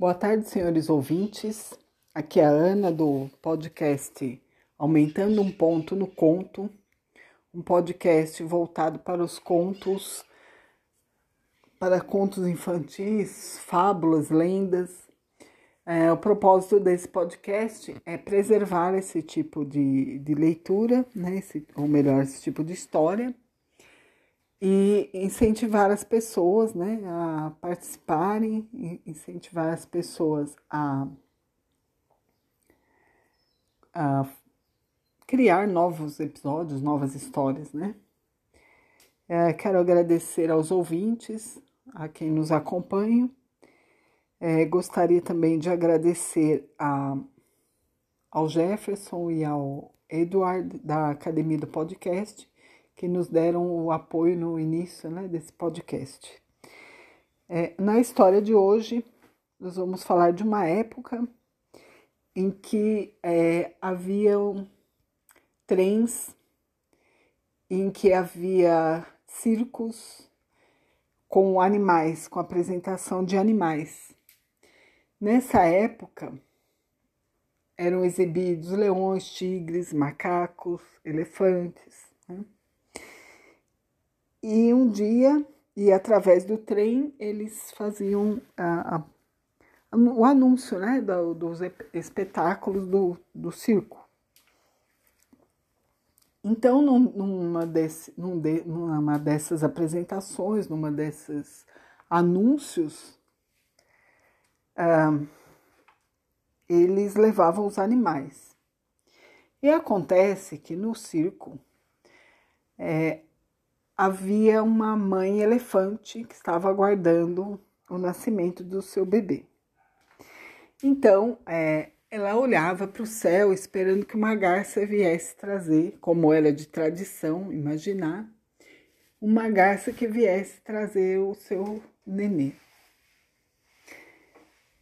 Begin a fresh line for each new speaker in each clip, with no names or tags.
Boa tarde, senhores ouvintes. Aqui é a Ana do podcast Aumentando um Ponto no Conto, um podcast voltado para os contos, para contos infantis, fábulas, lendas. É, o propósito desse podcast é preservar esse tipo de, de leitura, né? Esse, ou melhor, esse tipo de história e incentivar as pessoas né, a participarem, incentivar as pessoas a, a criar novos episódios, novas histórias, né? É, quero agradecer aos ouvintes, a quem nos acompanha. É, gostaria também de agradecer a, ao Jefferson e ao Eduardo da Academia do Podcast que nos deram o apoio no início né, desse podcast. É, na história de hoje, nós vamos falar de uma época em que é, havia trens, em que havia circos com animais, com apresentação de animais. Nessa época, eram exibidos leões, tigres, macacos, elefantes. E um dia, e através do trem, eles faziam a, a, o anúncio né, do, dos espetáculos do, do circo. Então, numa, desse, numa dessas apresentações, numa desses anúncios, ah, eles levavam os animais. E acontece que no circo é, havia uma mãe elefante que estava aguardando o nascimento do seu bebê. Então, é, ela olhava para o céu esperando que uma garça viesse trazer, como era de tradição, imaginar, uma garça que viesse trazer o seu nenê.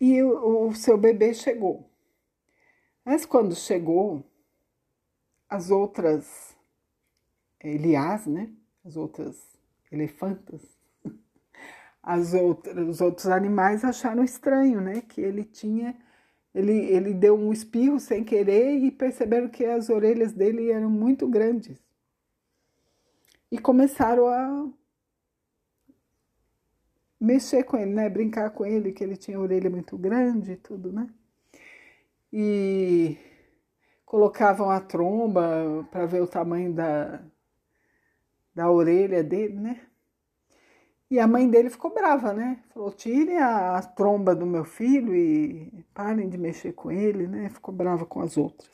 E o, o seu bebê chegou. Mas quando chegou, as outras Elias, né? As outras elefantas, as outras, os outros animais acharam estranho, né? Que ele tinha, ele, ele deu um espirro sem querer e perceberam que as orelhas dele eram muito grandes. E começaram a mexer com ele, né? Brincar com ele, que ele tinha orelha muito grande e tudo, né? E colocavam a tromba para ver o tamanho da, da orelha dele, né? E a mãe dele ficou brava, né? Falou: tirem a, a tromba do meu filho e parem de mexer com ele, né? Ficou brava com as outras.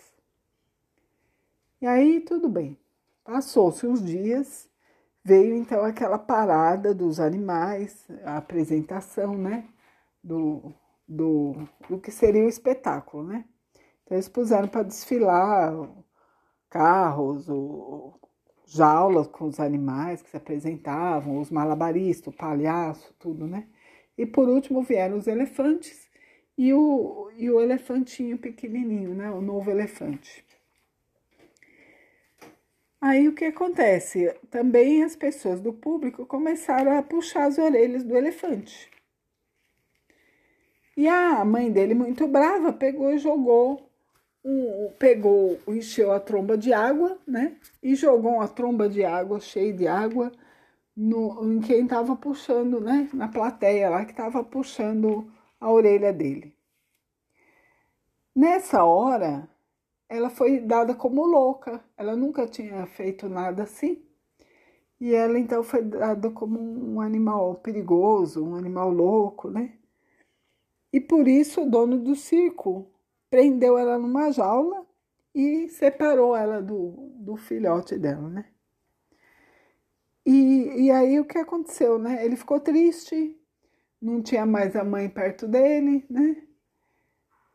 E aí, tudo bem. Passou-se uns dias, veio então aquela parada dos animais, a apresentação, né? Do, do, do que seria o espetáculo, né? Então, eles puseram para desfilar carros, o, jaulas com os animais que se apresentavam, os malabaristas, o palhaço, tudo, né? E por último vieram os elefantes e o, e o elefantinho pequenininho, né? O novo elefante. Aí o que acontece? Também as pessoas do público começaram a puxar as orelhas do elefante. E a mãe dele, muito brava, pegou e jogou um, pegou, encheu a tromba de água, né? E jogou uma tromba de água, cheia de água, no, em quem estava puxando, né? Na plateia lá que estava puxando a orelha dele. Nessa hora, ela foi dada como louca. Ela nunca tinha feito nada assim. E ela então foi dada como um animal perigoso, um animal louco, né? E por isso o dono do circo prendeu ela numa jaula e separou ela do, do filhote dela, né? E, e aí o que aconteceu, né? Ele ficou triste, não tinha mais a mãe perto dele, né?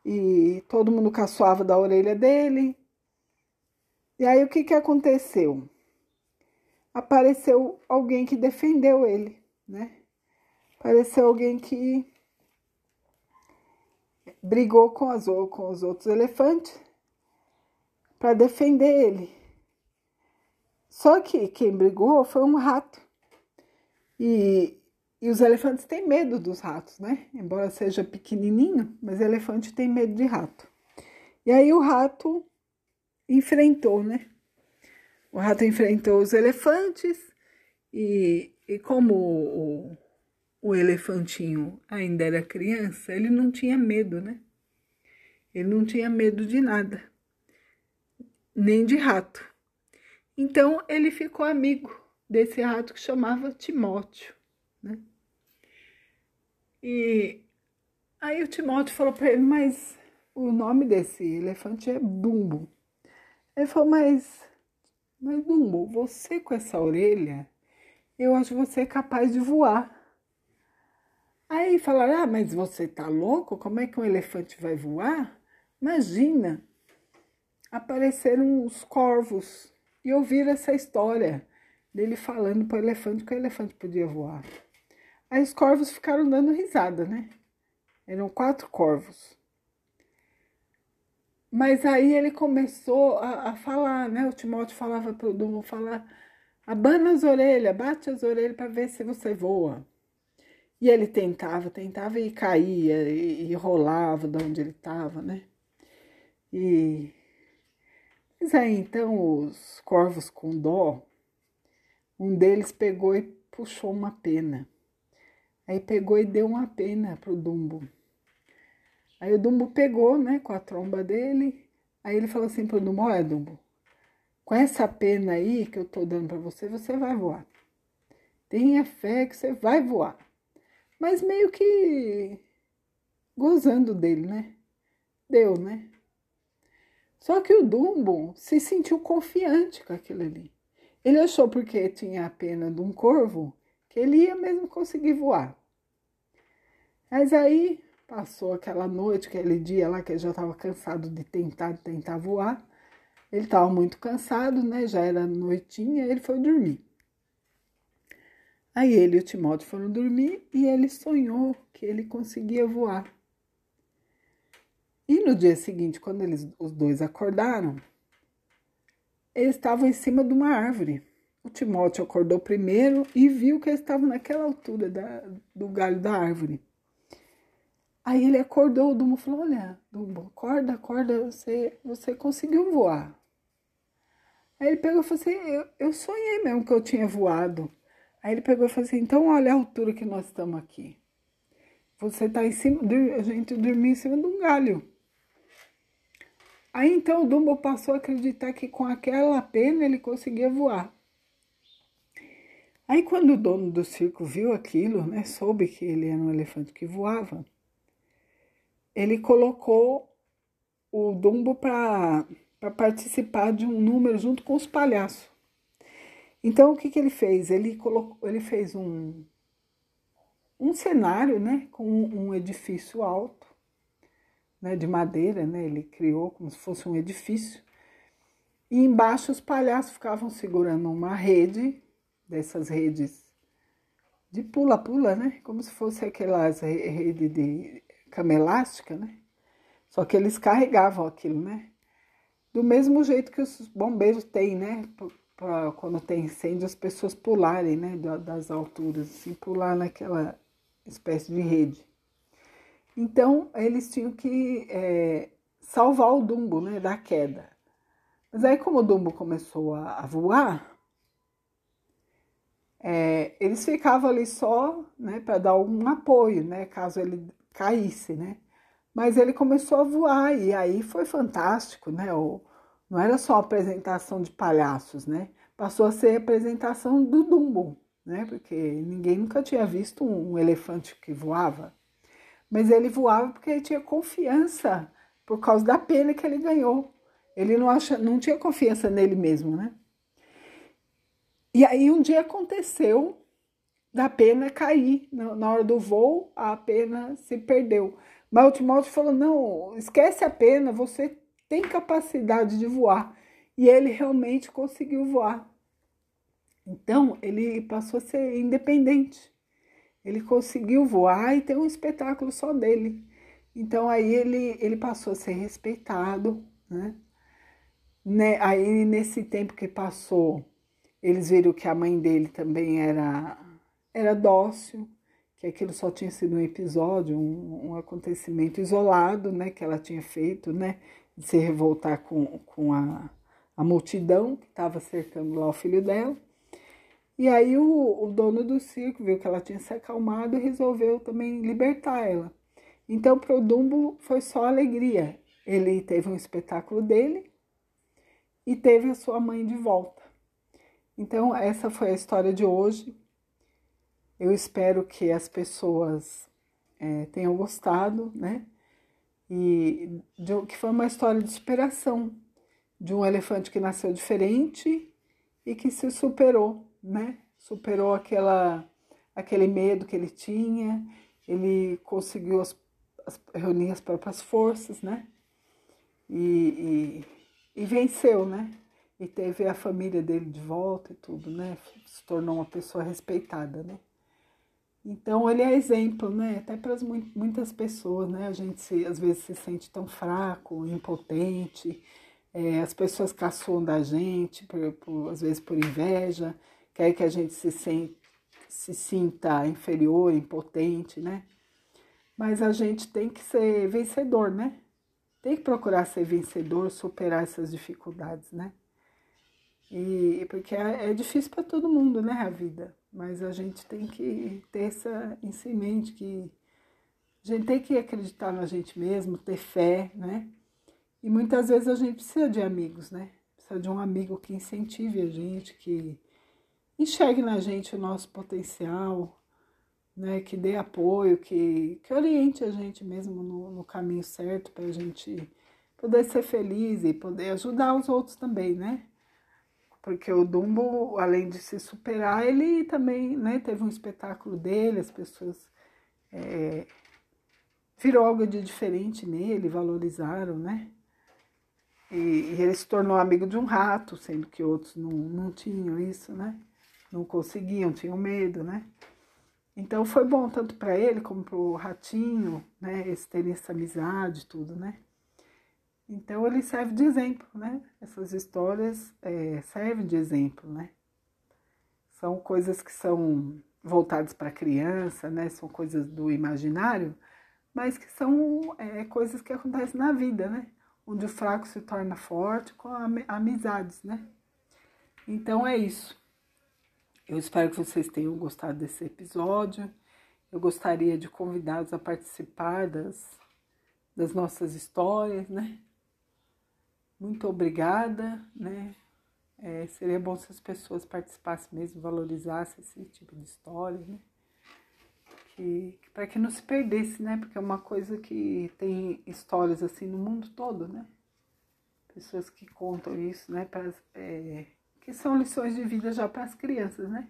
E todo mundo caçoava da orelha dele. E aí o que, que aconteceu? Apareceu alguém que defendeu ele, né? Apareceu alguém que brigou com, as, com os outros elefantes para defender ele. Só que quem brigou foi um rato. E, E os elefantes têm medo dos ratos, né? Embora seja pequenininho, mas elefante tem medo de rato. E aí o rato enfrentou, né? O rato enfrentou os elefantes e, e como o, o elefantinho ainda era criança, ele não tinha medo, né? Ele não tinha medo de nada, nem de rato. Então ele ficou amigo desse rato que chamava Timóteo, né? E aí o Timóteo falou para ele, mas o nome desse elefante é Dumbo. Ele falou, mas, mas Dumbo, você com essa orelha, eu acho que você é capaz de voar. Aí falaram, ah, mas você tá louco? Como é que um elefante vai voar? Imagina, apareceram os corvos e ouviram essa história dele falando para o elefante que o elefante podia voar. Aí os corvos ficaram dando risada, né? Eram quatro corvos. Mas aí ele começou a, a falar, né? O Timóteo falava para o falar, abana as orelhas, bate as orelhas para ver se você voa. E ele tentava, tentava e caía, e, e rolava de onde ele estava, né? E... Mas aí então os corvos com dó, um deles pegou e puxou uma pena. Aí pegou e deu uma pena pro Dumbo. Aí o Dumbo pegou, né, com a tromba dele. Aí ele falou assim pro Dumbo: Olha, Dumbo, com essa pena aí que eu tô dando para você, você vai voar. Tenha fé que você vai voar. Mas meio que gozando dele, né? Deu, né? Só que o Dumbo se sentiu confiante com aquilo ali. Ele achou porque tinha a pena de um corvo que ele ia mesmo conseguir voar. Mas aí passou aquela noite, aquele dia lá que ele já estava cansado de tentar, de tentar voar. Ele estava muito cansado, né? Já era noitinha, ele foi dormir. Aí ele e o Timóteo foram dormir e ele sonhou que ele conseguia voar. E no dia seguinte, quando eles, os dois acordaram, eles estavam em cima de uma árvore. O Timóteo acordou primeiro e viu que eles estavam naquela altura da, do galho da árvore. Aí ele acordou, o Dumbo falou, olha, Dumbo, acorda, acorda, você, você conseguiu voar. Aí ele pegou e falou assim, eu, eu sonhei mesmo que eu tinha voado. Aí ele pegou e falou assim, então olha a altura que nós estamos aqui. Você está em cima, a gente dormiu em cima de um galho. Aí então o Dumbo passou a acreditar que com aquela pena ele conseguia voar. Aí quando o dono do circo viu aquilo, né, soube que ele era um elefante que voava, ele colocou o Dumbo para participar de um número junto com os palhaços. Então o que, que ele fez? Ele colocou, ele fez um um cenário, né, com um edifício alto, né, de madeira, né, ele criou como se fosse um edifício. E embaixo os palhaços ficavam segurando uma rede dessas redes de pula-pula, né? Como se fosse aquelas redes de cama elástica, né? Só que eles carregavam aquilo, né? Do mesmo jeito que os bombeiros têm, né? Pra, quando tem incêndio, as pessoas pularem, né? Das alturas, assim, pular naquela espécie de rede. Então, eles tinham que é, salvar o Dumbo, né? Da queda. Mas aí, como o Dumbo começou a, a voar, é, eles ficavam ali só né, para dar um apoio, né, caso ele caísse, né? Mas ele começou a voar e aí foi fantástico, né? O, não era só apresentação de palhaços, né? Passou a ser apresentação do Dumbo, né? Porque ninguém nunca tinha visto um, elefante que voava. Mas ele voava porque ele tinha confiança por causa da pena que ele ganhou. Ele não, acha, não tinha confiança nele mesmo, né? E aí um dia aconteceu da pena cair. Na hora do voo, a pena se perdeu. Mas o Timóteo falou: não, esquece a pena, você tem capacidade de voar. E ele realmente conseguiu voar. Então, ele passou a ser independente. Ele conseguiu voar e ter um espetáculo só dele. Então, aí ele, ele passou a ser respeitado, né? né? Aí, nesse tempo que passou, eles viram que a mãe dele também era, era dócil, que aquilo só tinha sido um episódio, um, um acontecimento isolado, né, que ela tinha feito, né, de se revoltar com, com a, a multidão que estava cercando lá o filho dela. E aí o, o, dono do circo viu que ela tinha se acalmado e resolveu também libertar ela. Então para o Dumbo foi só alegria. Ele teve um espetáculo dele e teve a sua mãe de volta. Então essa foi a história de hoje. Eu espero que as pessoas é, tenham gostado, né? E de, que foi uma história de superação de um elefante que nasceu diferente e que se superou, né? Superou aquela, aquele medo que ele tinha, ele conseguiu as, as, reunir as próprias forças, né? E, e, e, venceu, né? E teve a família dele de volta e tudo, né? Se tornou uma pessoa respeitada, né? Então ele é exemplo, né? Até para muitas pessoas, né? A gente se, às vezes se sente tão fraco, impotente, é, as pessoas caçoam da gente, por, por, às vezes por inveja, querem que a gente se, sente, se sinta inferior, impotente, né? Mas a gente tem que ser vencedor, né? Tem que procurar ser vencedor, superar essas dificuldades, né? E porque é, é difícil para todo mundo, né, a vida. Mas a gente tem que ter essa em mente que a gente tem que acreditar na gente mesmo, ter fé, né? E muitas vezes a gente precisa de amigos, né? Precisa de um amigo que incentive a gente, que enxergue na gente o nosso potencial, né? Que dê apoio, que, que oriente a gente mesmo no, no caminho certo para a gente poder ser feliz e poder ajudar os outros também, né? Porque o Dumbo, além de se superar, ele também né, teve um espetáculo dele, as pessoas é, virou algo de diferente nele, valorizaram, né? E, e, ele se tornou amigo de um rato, sendo que outros não, não tinham isso, né? Não conseguiam, tinham medo, né? Então foi bom tanto para ele como para o ratinho, né? Eles terem essa amizade, tudo, né? Então ele serve de exemplo, né? Essas histórias é, servem de exemplo, né? São coisas que são voltadas para a criança, né? São coisas do imaginário, mas que são é, coisas que acontecem na vida, né? onde o fraco se torna forte com amizades, né? Então é isso. Eu espero que vocês tenham gostado desse episódio. Eu gostaria de convidá-los a participar das, das nossas histórias, né? Muito obrigada, né? É, seria bom se as pessoas participassem mesmo, valorizassem esse tipo de história, né? que, que para que não se perdesse, né? Porque é uma coisa que tem histórias assim no mundo todo, né? Pessoas que contam isso, né? Pra, é, que são lições de vida já para as crianças, né?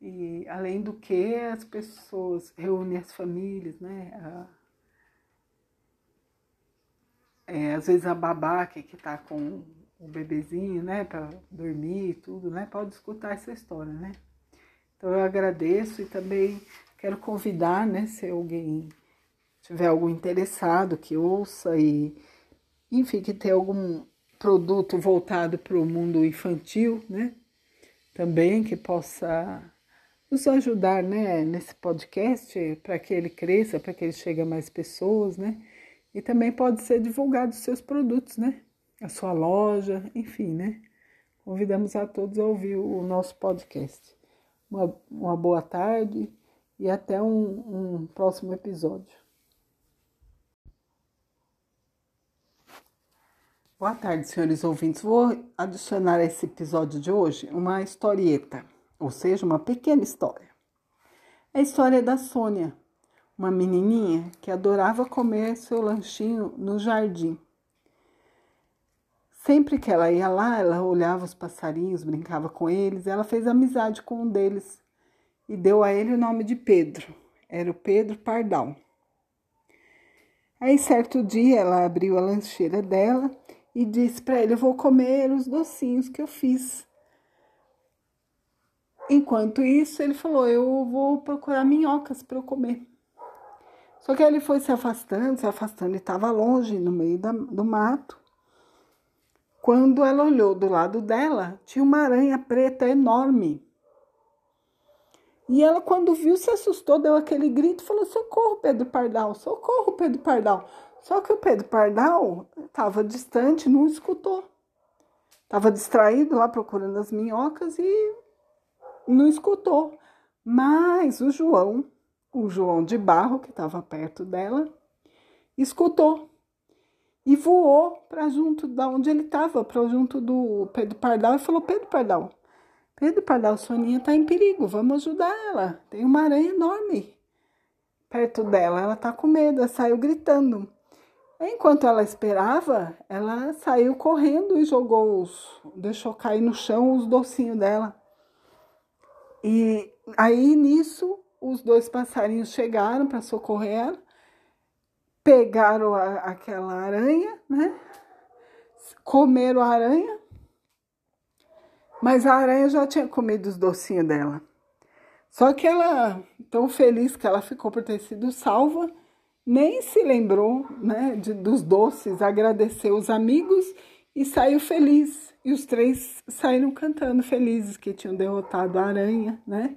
E além do que as pessoas reúnem as famílias, né? A, é, às vezes a babá que, que tá com o bebezinho, né, para dormir e tudo, né, pode escutar essa história, né? Então eu agradeço e também quero convidar, né, se alguém tiver algum interessado que ouça e, enfim, que tenha algum produto voltado para o mundo infantil, né, também que possa nos ajudar, né, nesse podcast para que ele cresça, para que ele chegue a mais pessoas, né, e também pode ser divulgado os seus produtos, né, a sua loja, enfim, né. Convidamos a todos a ouvir o nosso podcast uma, uma boa tarde e até um, um próximo episódio. Boa tarde, senhores ouvintes. Vou adicionar a esse episódio de hoje uma historieta, ou seja, uma pequena história. É a história da Sônia, uma menininha que adorava comer seu lanchinho no jardim. Sempre que ela ia lá, ela olhava os passarinhos, brincava com eles, ela fez amizade com um deles e deu a ele o nome de Pedro. Era o Pedro Pardal. Aí, certo dia, ela abriu a lancheira dela e disse para ele: Eu vou comer os docinhos que eu fiz. Enquanto isso, ele falou: Eu vou procurar minhocas para eu comer. Só que ele foi se afastando, se afastando e estava longe, no meio da, do mato. Quando ela olhou do lado dela, tinha uma aranha preta enorme. E ela, quando viu, se assustou, deu aquele grito, falou: Socorro, Pedro Pardal, socorro, Pedro Pardal. Só que o Pedro Pardal estava distante, não escutou. Estava distraído lá procurando as minhocas e não escutou. Mas o João, o João de Barro, que estava perto dela, escutou e voou para junto da onde ele estava, para junto do Pedro Pardal e falou: Pedro Pardal, Pedro Pardal, Soninha está em perigo, vamos ajudar ela. Tem uma aranha enorme perto dela, ela está com medo, ela saiu gritando. Enquanto ela esperava, ela saiu correndo e jogou os, deixou cair no chão os docinhos dela. E aí nisso, os dois passarinhos chegaram para socorrer ela, pegaram a, aquela aranha, né? Comeram a aranha, mas a aranha já tinha comido os docinhos dela. Só que ela, tão feliz que ela ficou por ter sido salva, nem se lembrou né, de, dos doces, agradeceu os amigos e saiu feliz. E os três saíram cantando felizes que tinham derrotado a aranha, né?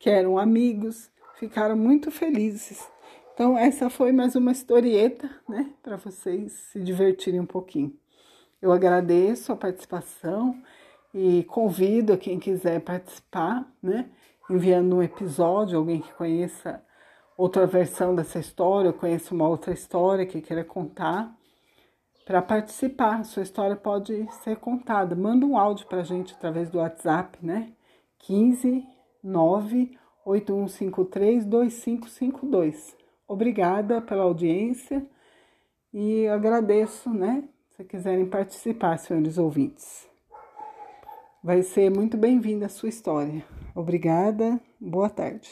Que eram amigos, ficaram muito felizes. Então, essa foi mais uma historieta, né? Para vocês se divertirem um pouquinho. Eu agradeço a participação e convido quem quiser participar, né? Enviando um episódio, alguém que conheça outra versão dessa história, conheça uma outra história que queira contar, para participar. Sua história pode ser contada. Manda um áudio para a gente através do WhatsApp, né? 15 9 8153 2552. Obrigada pela audiência e agradeço, né? Se quiserem participar, senhores ouvintes. Vai ser muito bem-vinda a sua história. Obrigada, boa tarde.